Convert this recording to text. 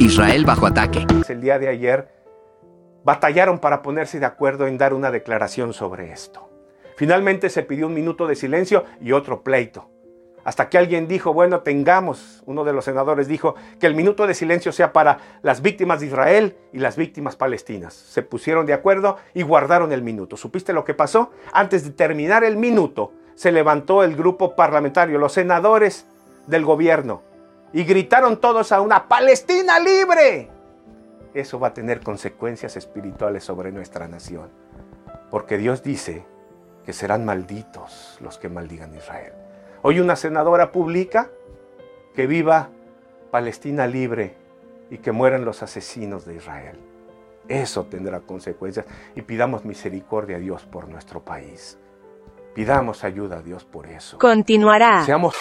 Israel bajo ataque. El día de ayer batallaron para ponerse de acuerdo en dar una declaración sobre esto. Finalmente se pidió un minuto de silencio y otro pleito. Hasta que alguien dijo, bueno, tengamos, uno de los senadores dijo, que el minuto de silencio sea para las víctimas de Israel y las víctimas palestinas. Se pusieron de acuerdo y guardaron el minuto. ¿Supiste lo que pasó? Antes de terminar el minuto, se levantó el grupo parlamentario, los senadores del gobierno, y gritaron todos a una Palestina libre. Eso va a tener consecuencias espirituales sobre nuestra nación, porque Dios dice que serán malditos los que maldigan a Israel. Hoy una senadora publica que viva Palestina libre y que mueran los asesinos de Israel. Eso tendrá consecuencias y pidamos misericordia a Dios por nuestro país. Pidamos ayuda a Dios por eso. Continuará. Seamos